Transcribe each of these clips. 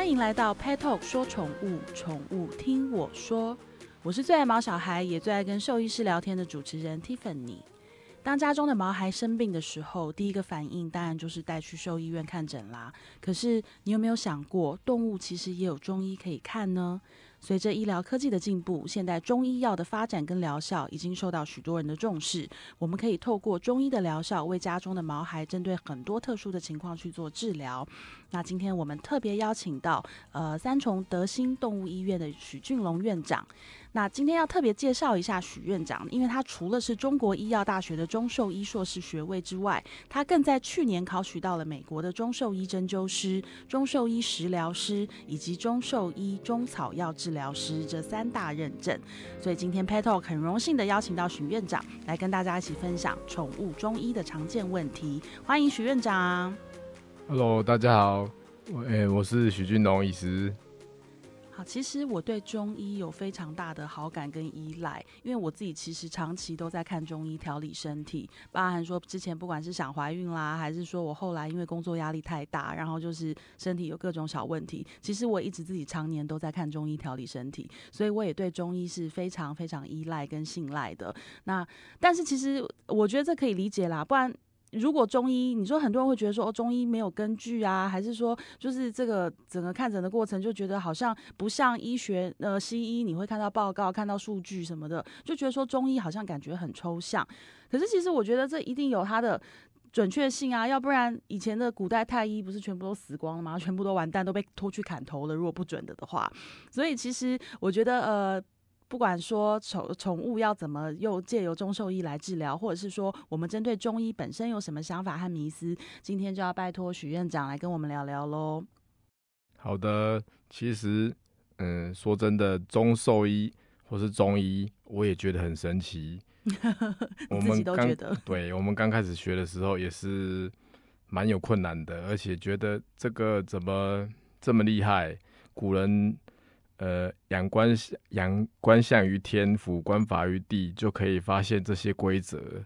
欢迎来到 Pet Talk 说宠物，宠物听我说。我是最爱毛小孩，也最爱跟兽医师聊天的主持人 Tiffany。当家中的毛孩生病的时候，第一个反应当然就是带去兽医院看诊啦。可是你有没有想过，动物其实也有中医可以看呢？随着医疗科技的进步，现代中医药的发展跟疗效已经受到许多人的重视。我们可以透过中医的疗效，为家中的毛孩针对很多特殊的情况去做治疗。那今天我们特别邀请到呃三重德兴动物医院的许俊龙院长。那今天要特别介绍一下许院长，因为他除了是中国医药大学的中兽医硕士学位之外，他更在去年考取到了美国的中兽医针灸师、中兽医食疗师以及中兽医中草药治疗师这三大认证。所以今天 Pet Talk 很荣幸的邀请到许院长来跟大家一起分享宠物中医的常见问题。欢迎许院长。Hello，大家好，我诶、我是许俊龙医师。其实我对中医有非常大的好感跟依赖，因为我自己其实长期都在看中医调理身体，包含说之前不管是想怀孕啦，还是说我后来因为工作压力太大，然后就是身体有各种小问题，其实我一直自己常年都在看中医调理身体，所以我也对中医是非常非常依赖跟信赖的。那但是其实我觉得这可以理解啦，不然。如果中医，你说很多人会觉得说哦，中医没有根据啊，还是说就是这个整个看诊的过程就觉得好像不像医学呃西医，你会看到报告、看到数据什么的，就觉得说中医好像感觉很抽象。可是其实我觉得这一定有它的准确性啊，要不然以前的古代太医不是全部都死光了吗？全部都完蛋，都被拖去砍头了。如果不准的的话，所以其实我觉得呃。不管说宠宠物要怎么又借由中兽医来治疗，或者是说我们针对中医本身有什么想法和迷思，今天就要拜托许院长来跟我们聊聊喽。好的，其实，嗯，说真的，中兽医或是中医，我也觉得很神奇。我自己们刚都觉得，对我们刚开始学的时候也是蛮有困难的，而且觉得这个怎么这么厉害？古人呃，仰观仰观象于天，俯观法于地，就可以发现这些规则。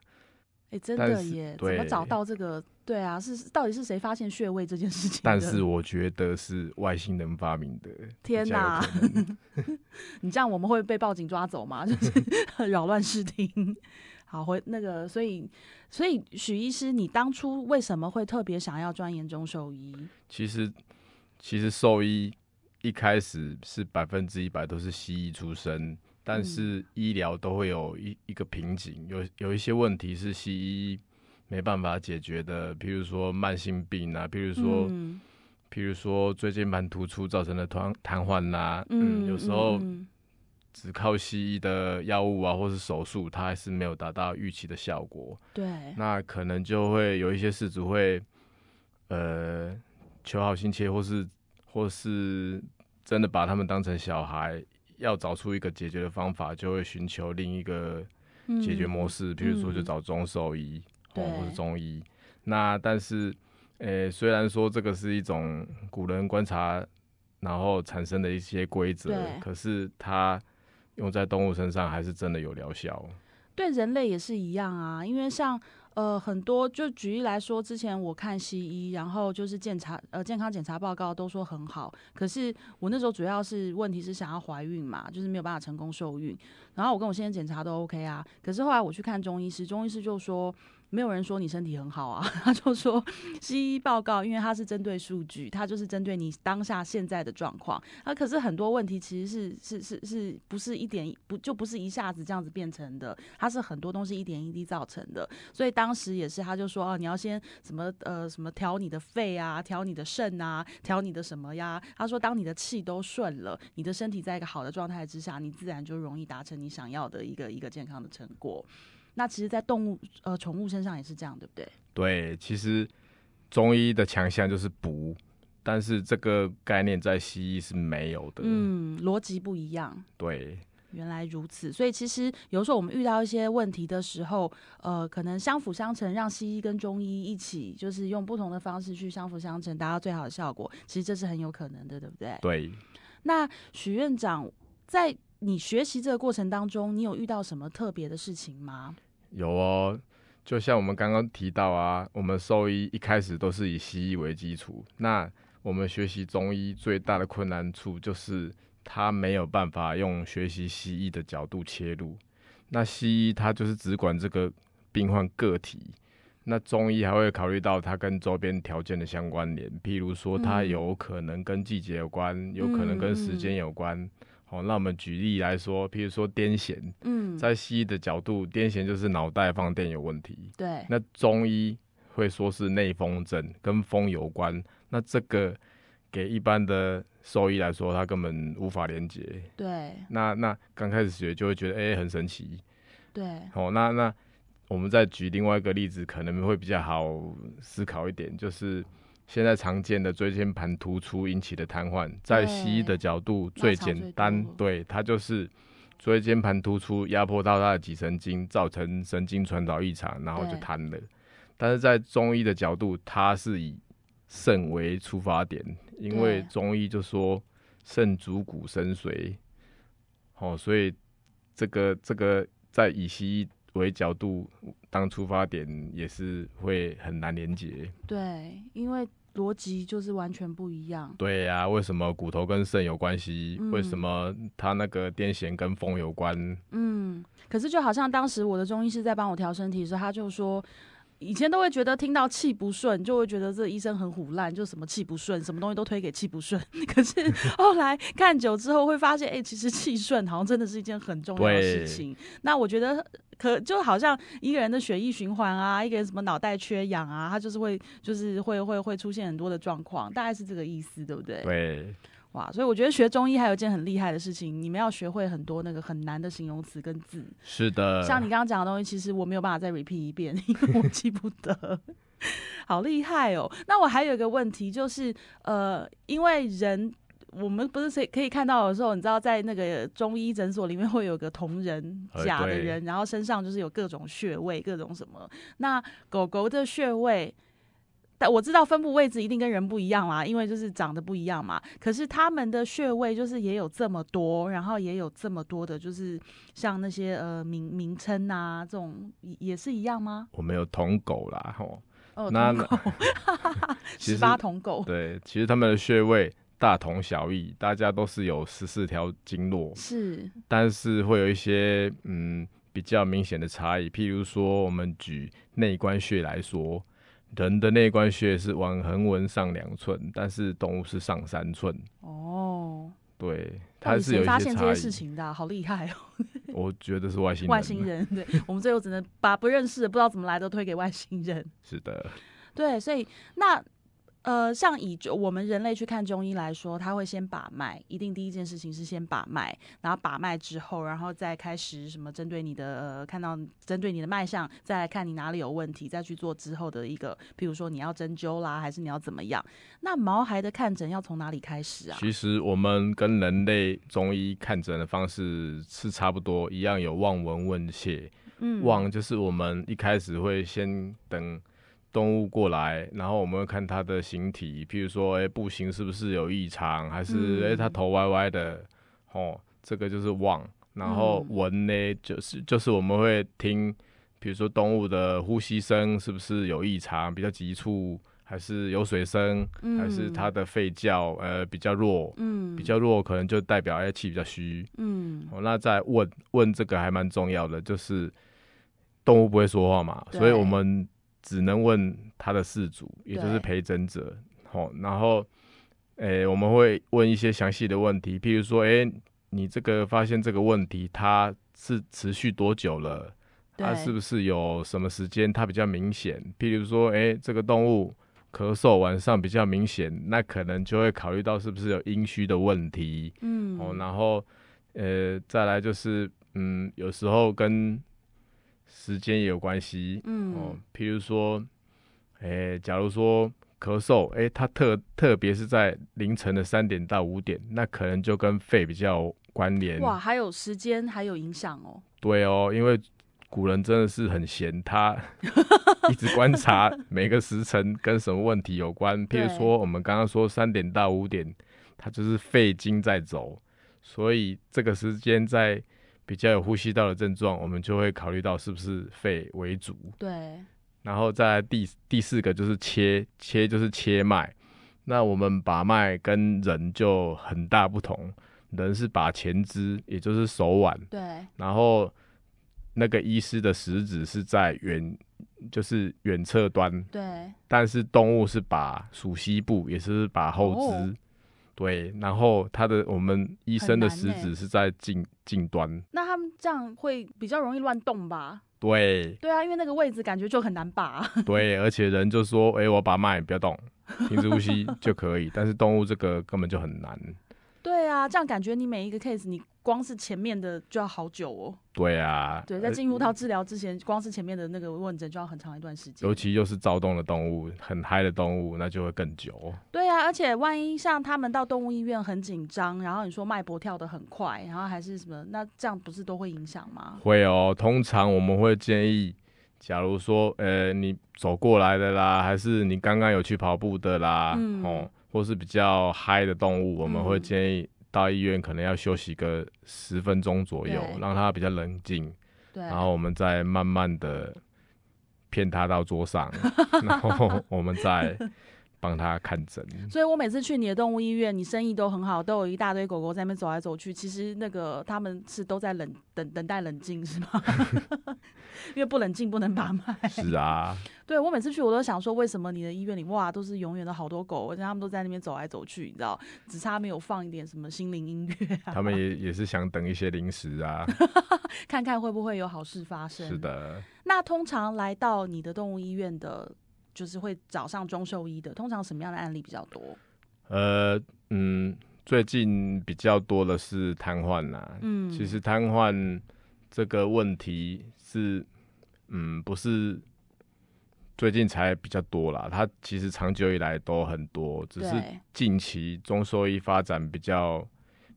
哎、真的耶，怎么找到这个？对啊，是到底是谁发现穴位这件事情？但是我觉得是外星人发明的。天哪哪！你这样我们会被报警抓走吗？就是 扰乱视听。好，回那个，所以所以许医师，你当初为什么会特别想要钻研中兽医？其实，其实兽医一开始是百分之一百都是西医出身，但嗯。是医疗都会有一一个瓶颈，有有一些问题是西医没办法解决的，譬如说慢性病啊，譬如说，嗯譬如说椎间盘突出造成的瘫瘫痪呐，嗯，有时候嗯。只靠西医的药物啊，或是手术，它还是没有达到预期的效果。对，那可能就会有一些事主会，呃，求好心切，或是或是真的把他们当成小孩，要找出一个解决的方法，就会寻求另一个解决模式，比如说就嗯找中兽医，哦，对或是中医。那但是，呃，虽然说这个是一种古人观察，然后产生的一些规则对，可是它用在动物身上还是真的有疗效。对人类也是一样啊，因为像呃很多，就举例来说，之前我看西医，然后就是检查呃健康检查报告都说很好，可是我那时候主要是问题是想要怀孕嘛，就是没有办法成功受孕，然后我跟我先生检查都 OK 啊，可是后来我去看中医师，中医师就说。没有人说你身体很好啊，他就说西医报告，因为它是针对数据，它就是针对你当下现在的状况。啊，可是很多问题其实是是是是不是一点不就不是一下子这样子变成的，它是很多东西一点一滴造成的。所以当时也是，他就说哦，你要先什么呃什么调你的肺啊，调你的肾啊，调你的什么呀？他说，当你的气都顺了，你的身体在一个好的状态之下，你自然就容易达成你想要的一个一个健康的成果。那其实，在动物呃宠物身上也是这样，对不对？对，其实中医的强项就是补，但是这个概念在西医是没有的。，嗯，逻辑不一样。对，原来如此，所以其实有时候我们遇到一些问题的时候，呃，可能相辅相成，让西医跟中医一起，就是用不同的方式去相辅相成，达到最好的效果。其实这是很有可能的，对不对？对，那许院长在你学习这个过程当中，你有遇到什么特别的事情吗？有哦。就像我们刚刚提到啊，我们兽医一开始都是以西医为基础，那我们学习中医最大的困难处就是他没有办法用学习西医的角度切入。那西医它就是只管这个病患个体，那中医还会考虑到它跟周边条件的相关联，譬如说它有可能跟季节有关，有可能跟时间有关。好，那我们举例来说，譬如说癫痫，嗯，在西医的角度，癫痫就是脑袋放电有问题。对。那中医会说是内风症，跟风有关。那这个给一般的兽医来说，他根本无法连接。对。那那刚开始学就会觉得，哎，很神奇。对。好，那那我们再举另外一个例子，可能会比较好思考一点，就是。现在常见的椎间盘突出引起的瘫痪，在西医的角度最简单，对它就是椎间盘突出压迫到它的脊神经，造成神经传导异常，然后就瘫了。但是在中医的角度，它是以肾为出发点，因为中医就说肾主骨生髓，哦，所以这个这个在以西医为角度当出发点，也是会很难连接。对，因为。逻辑就是完全不一样。对呀，为什么骨头跟肾有关系？为什么他那个癫痫跟风有关？嗯，可是就好像当时我的中医师在帮我调身体的时候，他就说。以前都会觉得听到气不顺，就会觉得这医生很虎烂，就什么气不顺，什么东西都推给气不顺。可是后来看久之后，会发现，哎，其实气顺好像真的是一件很重要的事情。那我觉得，可就好像一个人的血液循环啊，一个人什么脑袋缺氧啊，他就是会，就是会会会出现很多的状况，大概是这个意思，对不对？对。哇，所以我觉得学中医还有一件很厉害的事情，你们要学会很多那个很难的形容词跟字。是的，像你刚刚讲的东西，其实我没有办法再 repeat 一遍，因为我记不得。好厉害哦！那我还有一个问题，就是呃，因为人我们不是可以可以看到的时候，你知道在那个中医诊所里面会有个同人假的人，然后身上就是有各种穴位，各种什么。那狗狗的穴位。但我知道分布位置一定跟人不一样啦，因为就是长得不一样嘛。可是他们的穴位就是也有这么多，然后也有这么多的，就是像那些呃名名称啊，这种也是一样吗？我们有同狗啦，吼。哦，同狗，十八同狗。对，其实他们的穴位大同小异，大家都是有十四条经络，是，但是会有一些嗯比较明显的差异。譬如说，我们举内关穴来说。人的内关穴是往横纹上两寸，但是动物是上三寸。哦，对，它是有一些发现这些事情的，好厉害哦！我觉得是外星人。外星人，对我们最后只能把不认识的、不知道怎么来的推给外星人。是的，对，所以那。呃，像以我们人类去看中医来说，他会先把脉，一定第一件事情是先把脉，然后把脉之后，然后再开始什么针对你的呃，看到针对你的脉象，再来看你哪里有问题，再去做之后的一个，譬如说你要针灸啦，还是你要怎么样？那毛孩的看诊要从哪里开始啊？其实我们跟人类中医看诊的方式是差不多，一样有望闻问切。嗯，望就是我们一开始会先等。动物过来，然后我们会看它的形体，譬如说，哎，步行是不是有异常，还是哎，它头歪歪的，哦，这个就是望。然后闻呢，就是就是我们会听，比如说动物的呼吸声是不是有异常，比较急促，还是有水声，还是它的吠叫，呃，比较弱，嗯，比较弱可能就代表哎气比较虚，嗯，哦，那再问问这个还蛮重要的，就是动物不会说话嘛，所以我们。只能问他的事主，也就是陪诊者，好，然后，诶，我们会问一些详细的问题，譬如说，诶，你这个发现这个问题，它是持续多久了？它是不是有什么时间它比较明显？譬如说，诶，这个动物咳嗽晚上比较明显，那可能就会考虑到是不是有阴虚的问题，嗯，哦，然后，呃，再来就是，嗯，有时候跟时间也有关系，嗯，哦，譬如说，哎，假如说咳嗽，哎，它特特别是在凌晨的三点到五点，那可能就跟肺比较关联。哇，还有时间还有影响哦。对哦，因为古人真的是很闲，他 一直观察每个时辰跟什么问题有关。譬如说，我们刚刚说三点到五点，它就是肺经在走，所以这个时间在。比较有呼吸道的症状，我们就会考虑到是不是肺为主。对。然后再第第四个就是切切就是切脉，那我们把脉跟人就很大不同，人是把前肢，也就是手腕，对，然后那个医师的食指是在远，就是远侧端，对，但是动物是把属膝部，也是把后肢，哦对，然后他的我们医生的食指是在近近端，那他们这样会比较容易乱动吧？对对啊，因为那个位置感觉就很难把。对，而且人就说，哎、我把脉不要动，停止呼吸就可以，但是动物这个根本就很难。对啊，这样感觉你每一个 case，你光是前面的就要好久哦。对啊，对，在呃进入到治疗之前，光是前面的那个问诊就要很长一段时间尤。其又是躁动的动物，很嗨的动物，那就会更久。对啊，而且万一像他们到动物医院很紧张，然后你说脉搏跳得很快，然后还是什么，那这样不是都会影响吗？会哦，通常我们会建议，假如说，呃，你走过来的啦，还是你刚刚有去跑步的啦，嗯哦，或是比较嗨的动物，我们会嗯。建议到医院可能要休息个十分钟左右，对。让它比较冷静，对，然后我们再慢慢的骗它到桌上，然后我们再帮他看诊。所以我每次去你的动物医院，你生意都很好，都有一大堆狗狗在那边走来走去。其实那个他们是都在冷等等待冷静是吗？因为不冷静不能把脉。是啊，对我每次去我都想说，为什么你的医院里哇都是永远的好多狗，而且他们都在那边走来走去，你知道，只差没有放一点什么心灵音乐啊，他们也也是想等一些零食啊。看看会不会有好事发生。是。的，那通常来到你的动物医院的，就是会找上中兽医的，通常什么样的案例比较多？呃，嗯，最近比较多的是瘫痪啦。嗯，其实瘫痪这个问题是，嗯，不是最近才比较多啦，它其实长久以来都很多，只是近期中兽医发展比较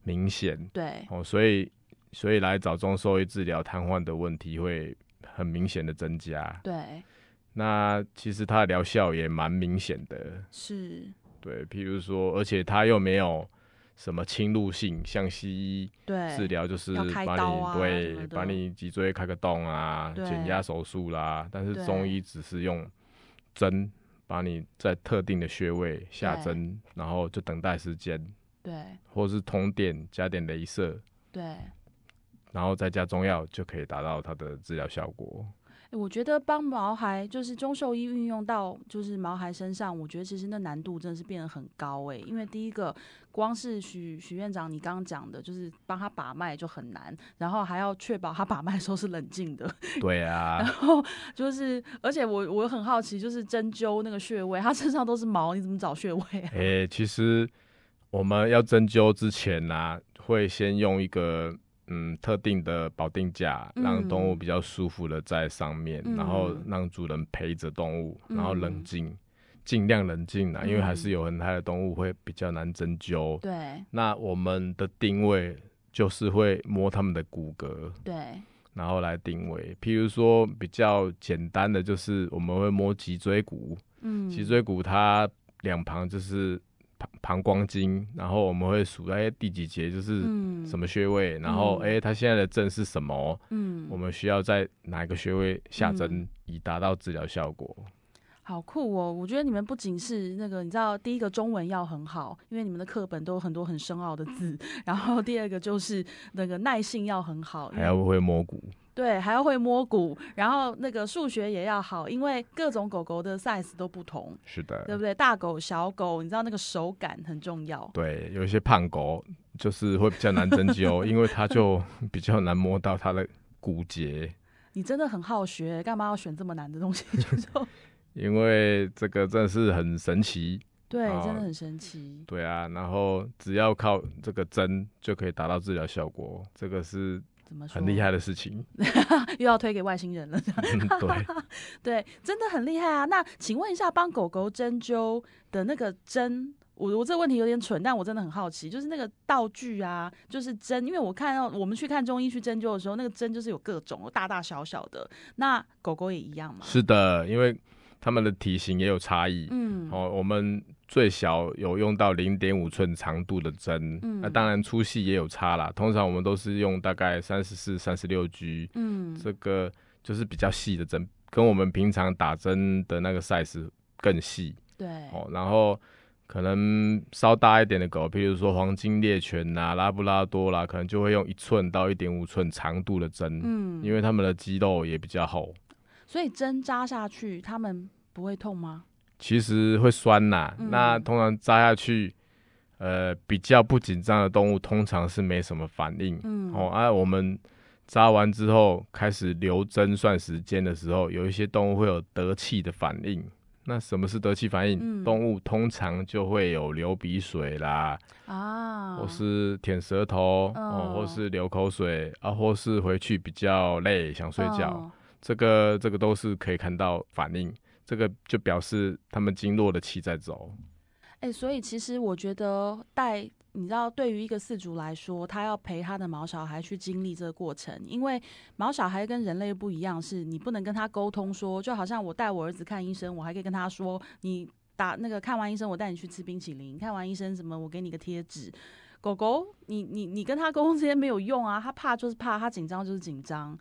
明显对哦，所以所以来找中兽医治疗瘫痪的问题会很明显的增加。对那其实它的疗效也蛮明显的，是，对，譬如说，而且它又没有什么侵入性，像西医对治疗就是要开把你、刀啊什对么的把你脊椎开个洞啊，对减压手术啦，但是对中医只是用针把你在特定的穴位下对针，然后就等待时间，对或是通电加点镭射，对。然后再加中药就可以达到它的治疗效果。欸我觉得帮毛孩就是中兽医运用到就是毛孩身上，我觉得其实那难度真的是变得很高诶、因为第一个，光是许许院长你刚刚讲的，就是帮他把脉就很难，然后还要确保他把脉的时候是冷静的，对啊，然后就是而且我我很好奇，就是针灸那个穴位，他身上都是毛，你怎么找穴位啊？诶、其实我们要针灸之前呢、会先用一个嗯特定的保定架，让动物嗯。比较舒服的在上面，嗯然后让主人陪着动物，然后冷嗯。静，尽量冷静啦，因为还是嗯。有很嗨的动物会比较难针灸。对。那我们的定位就是会摸它们的骨骼，对然后来定位。譬如说比较简单的，就是我们会摸脊椎骨，嗯，脊椎骨它两旁就是膀膀胱经，然后我们会数哎第几节就是嗯什么穴位，然后嗯哎它现在的症是什么，嗯，我们需要在哪一个穴位下针，嗯以达到治疗效果。好酷哦！我觉得你们不仅是那个，你知道，第一个中文要很好，因为你们的课本都有很多很深奥的字。然后第二个就是那个耐性要很好，还要会摸骨，对，还要会摸骨。然后那个数学也要好，因为各种狗狗的 size 都不同，是的，对不对？大狗、小狗，你知道那个手感很重要。对，有一些胖狗就是会比较难针灸，因为它就 比较难摸到它的骨节，你真的很好学，干嘛要选这么难的东西？就说因为这个真的是很神奇。对，哦真的很神奇。对啊，然后只要靠这个针就可以达到治疗效果，这个是怎么说？很厉害的事情。又要推给外星人了。嗯对，对，真的很厉害啊！那请问一下，帮狗狗针灸的那个针，我我这个问题有点蠢，但我真的很好奇，就是那个道具啊，就是针，因为我看到我们去看中医去针灸的时候，那个针就是有各种大大小小的，那狗狗也一样吗？是的，因为它们的体型也有差异。嗯，哦，我们最小有用到零点五寸长度的针，嗯那当然粗细也有差啦。通常我们都是用大概三十四、三十六 G，嗯，这个就是比较细的针，跟我们平常打针的那个 size 更细对，哦。然后可能稍大一点的狗，譬如说黄金猎犬呐、拉布拉多啦，可能就会用一寸到一点五寸长度的针，嗯，因为它们的肌肉也比较厚，所以针扎下去，它们不会痛吗？其实会酸呐、嗯。那通常扎下去，呃，比较不紧张的动物通常是没什么反应。嗯，哦，啊，我们扎完之后开始留针算时间的时候，有一些动物会有得气的反应。那什么是得气反应？嗯。动物通常就会有流鼻水啦，啊，或是舔舌头，嗯。哦，或是流口水啊，或是回去比较累想睡觉，嗯。这个这个都是可以看到反应。这个就表示他们经络的气在走。哎、所以其实我觉得带，你知道，对于一个饲主来说，他要陪他的毛小孩去经历这个过程，因为毛小孩跟人类不一样，是你不能跟他沟通说，就好像我带我儿子看医生，我还可以跟他说，你打那个看完医生，我带你去吃冰淇淋，看完医生什么，我给你个贴纸。狗狗，你你你跟他沟通这些没有用啊，他怕就是怕，他紧张就是紧张。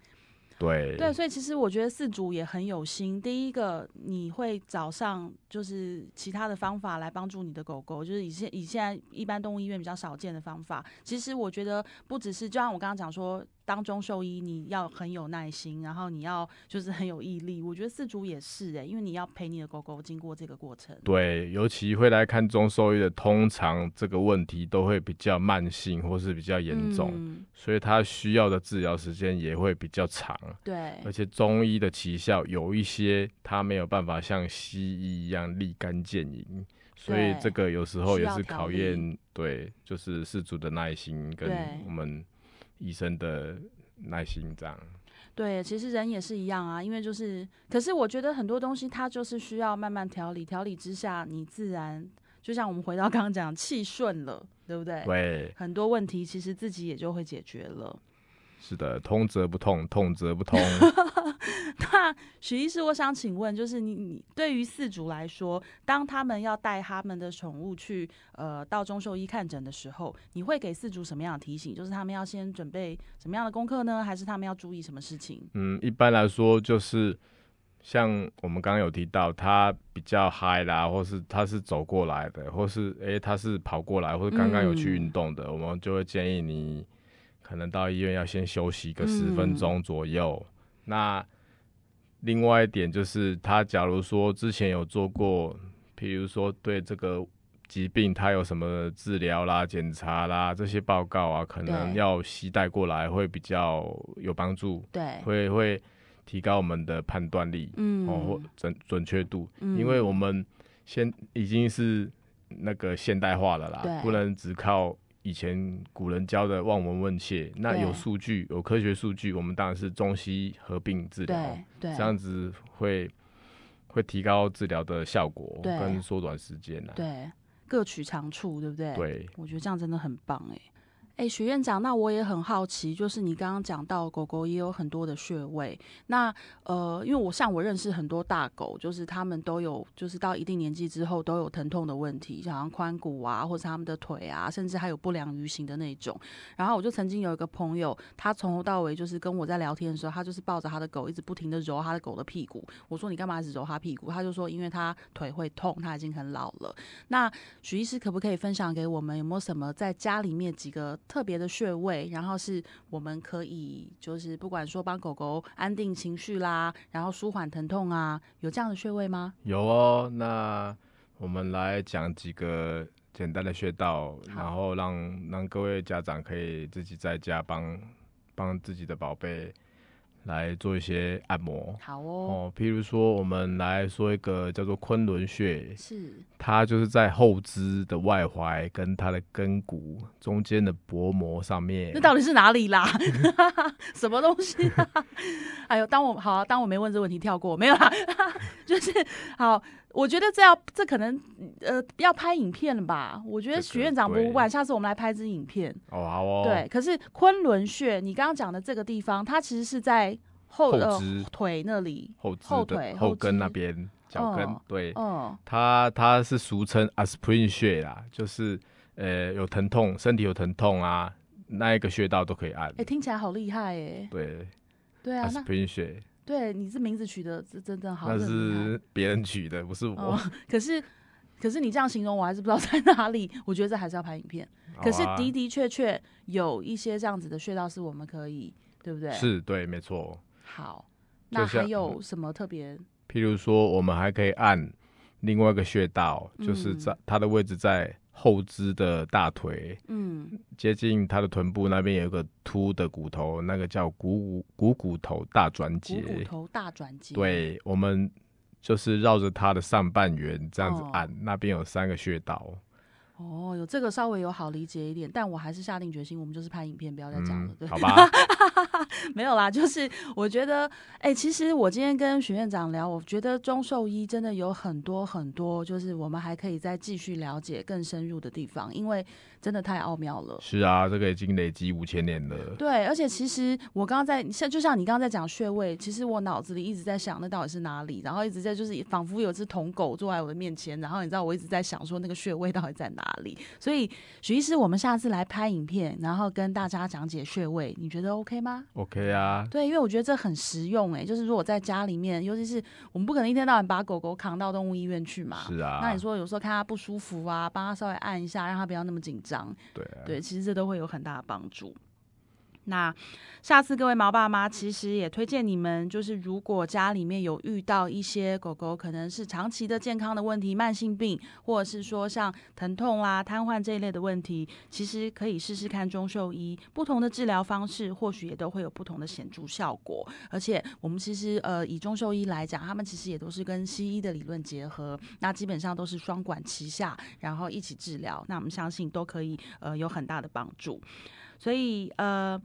对，对，所以其实我觉得四组也很有心。第一个，你会找上就是其他的方法来帮助你的狗狗，就是以现以现在一般动物医院比较少见的方法。其实我觉得不只是，就像我刚刚讲说，当中兽医你要很有耐心，然后你要就是很有毅力。我觉得饲主也是诶、因为你要陪你的狗狗经过这个过程。对，尤其会来看中兽医的，通常这个问题都会比较慢性或是比较严重，嗯、所以它需要的治疗时间也会比较长。对而且中医的奇效有一些，它没有办法像西医一样立竿见影，所以这个有时候也是考验对，就是四主的耐心跟我们医生的耐心这样。对，其实人也是一样啊，因为就是，可是我觉得很多东西它就是需要慢慢调理，调理之下，你自然就像我们回到刚刚讲，气顺了，对不对？对，很多问题其实自己也就会解决了。是的，通则不痛，痛则不通。那许医师，我想请问，就是你你对于四主来说，当他们要带他们的宠物去呃到中兽医看诊的时候，你会给四主什么样的提醒？就是他们要先准备什么样的功课呢？还是他们要注意什么事情？嗯，一般来说就是像我们刚刚有提到，他比较嗨啦，或是他是走过来的，或是诶、他是跑过来，或者刚刚有去运动的，我们就会建议你可能到医院要先休息个十分钟左右。那另外一点就是，他假如说之前有做过，比如说对这个疾病他有什么治疗啦、检查啦这些报告啊，可能要携带过来会比较有帮助。对，会会提高我们的判断力，嗯哦，或准准确度，嗯因为我们现已经是那个现代化了啦，不能只靠以前古人教的望闻问切。那有数据，有科学数据，我们当然是中西合并治疗，对对，这样子会会提高治疗的效果跟缩短时间呐。对各取长处，对不对？对，我觉得这样真的很棒哎。哎，许院长，那我也很好奇，就是你刚刚讲到狗狗也有很多的穴位，那呃，因为我像我认识很多大狗，就是他们都有，就是到一定年纪之后都有疼痛的问题，像髋骨啊，或者他们的腿啊，甚至还有不良于行的那种。然后我就曾经有一个朋友，他从头到尾就是跟我在聊天的时候，他就是抱着他的狗，一直不停的揉他的狗的屁股。我说你干嘛一直揉他屁股？他就说因为他腿会痛，他已经很老了。那许医师可不可以分享给我们，有没有什么在家里面几个特别的穴位，然后是我们可以就是不管说帮狗狗安定情绪啦，然后舒缓疼痛啊，有这样的穴位吗？有哦，那我们来讲几个简单的穴道，然后让让各位家长可以自己在家帮帮自己的宝贝来做一些按摩。好哦，哦，譬如说，我们来说一个叫做昆仑穴，是它就是在后肢的外踝跟它的根骨中间的薄膜上面那。到底是哪里啦？什么东西、啊？哎呦，当我好、啊，当我没问这问题，跳过没有啦。就是好，我觉得这要这可能呃要拍影片了吧？我觉得这个许院长博物馆，下次我们来拍支影片。哦，好哦。对，，可是昆仑穴，你刚刚讲的这个地方，它其实是在后肢腿那里。后肢后腿后跟那肢边脚跟，哦对，嗯，它它是俗称 aspirin 穴啦，就是呃有疼痛，身体有疼痛啊，那一个穴道都可以按。哎、听起来好厉害哎。对对啊，那，aspirin 穴对你这名字取得这真的好，那是别人取的，不是我。哦，可是可是你这样形容，我还是不知道 在哪里。我觉得这还是要拍影片。可是的的确确有一些这样子的穴道是我们可以，对不对？。是对，没错。好，那还有什么特别？譬如说，我们还可以按另外一个穴道，就是嗯在它的位置在后肢的大腿，嗯，接近他的臀部那边有一个凸的骨头，那个叫股骨股骨头大转股节。骨头大转节。，对，我们就是绕着它的上半圆这样子哦按，那边有三个穴道。哦，有这个稍微有好理解一点，但我还是下定决心，我们就是拍影片，不要再讲了。对，嗯好吧，没有啦，就是我觉得，哎、其实我今天跟许院长聊，我觉得中兽医真的有很多很多，就是我们还可以再继续了解更深入的地方，因为真的太奥妙了。是啊，这个已经累积五千年了。对，而且其实我刚刚在像就像你刚刚在讲穴位，其实我脑子里一直在想那到底是哪里，然后一直在就是仿佛有只铜狗坐在我的面前，然后你知道我一直在想说那个穴位到底在哪里。所以许医师，我们下次来拍影片，然后跟大家讲解穴位，你觉得 OK 吗？OK 啊，对，因为我觉得这很实用哎、就是如果在家里面，尤其是我们不可能一天到晚把狗狗扛到动物医院去嘛。是啊。那你说有时候看它不舒服啊，帮它稍微按一下，让它不要那么紧张。对啊，对，其实这都会有很大的帮助。那下次各位毛爸妈，其实也推荐你们，就是如果家里面有遇到一些狗狗可能是长期的健康的问题、慢性病，或者是说像疼痛啦、瘫痪这一类的问题，其实可以试试看中兽医不同的治疗方式，或许也都会有不同的显著效果。而且我们其实呃以中兽医来讲，他们其实也都是跟西医的理论结合，那基本上都是双管齐下，然后一起治疗。那我们相信都可以呃有很大的帮助。所以呃。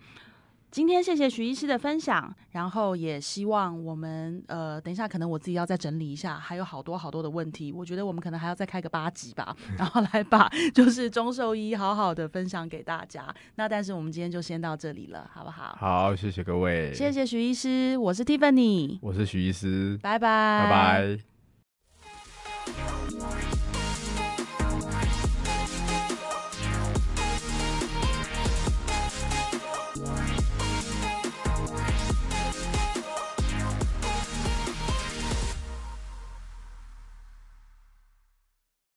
今天谢谢徐医师的分享，然后也希望我们呃，等一下可能我自己要再整理一下，还有好多好多的问题，我觉得我们可能还要再开个八集吧，然后来把就是中兽医好好的分享给大家。那但是我们今天就先到这里了，好不好？好，谢谢各位，谢谢徐医师，我是 Tiffany，我是徐医师，拜拜，拜拜。